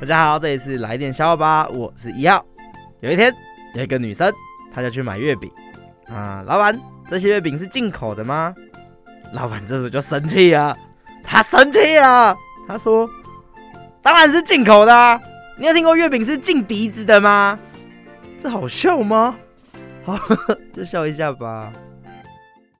大家好，这里是来小笑吧，我是一号。有一天，有一个女生，她就去买月饼啊。老板，这些月饼是进口的吗？老板这时候就生气了，他生气了，他说：“当然是进口的。你有听过月饼是进鼻子的吗？这好笑吗？好，就笑一下吧。”